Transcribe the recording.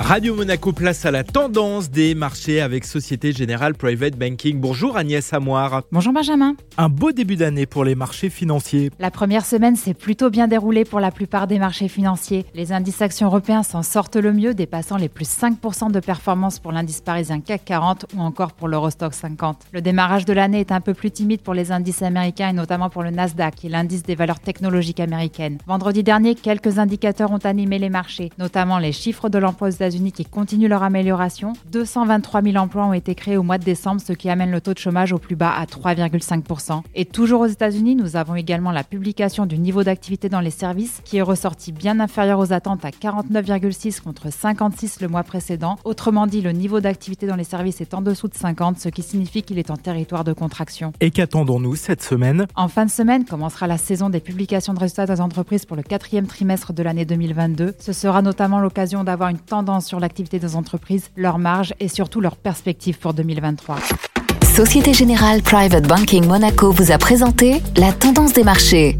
Radio Monaco place à la tendance des marchés avec Société Générale Private Banking. Bonjour Agnès Amoir. Bonjour Benjamin. Un beau début d'année pour les marchés financiers. La première semaine s'est plutôt bien déroulée pour la plupart des marchés financiers. Les indices actions européens s'en sortent le mieux, dépassant les plus 5% de performance pour l'indice parisien CAC 40 ou encore pour l'Eurostock 50. Le démarrage de l'année est un peu plus timide pour les indices américains et notamment pour le Nasdaq, qui est l'indice des valeurs technologiques américaines. Vendredi dernier, quelques indicateurs ont animé les marchés, notamment les chiffres de l'emploi aux États-Unis qui continuent leur amélioration. 223 000 emplois ont été créés au mois de décembre, ce qui amène le taux de chômage au plus bas à 3,5%. Et toujours aux États-Unis, nous avons également la publication du niveau d'activité dans les services qui est ressorti bien inférieur aux attentes à 49,6 contre 56 le mois précédent. Autrement dit, le niveau d'activité dans les services est en dessous de 50, ce qui signifie qu'il est en territoire de contraction. Et qu'attendons-nous cette semaine? En fin de semaine commencera la saison des publications de résultats des entreprises pour le quatrième trimestre de l'année 2022. Ce sera notamment l'occasion d'avoir une tendance sur l'activité des entreprises, leurs marges et surtout leurs perspectives pour 2023. Société Générale Private Banking Monaco vous a présenté la tendance des marchés.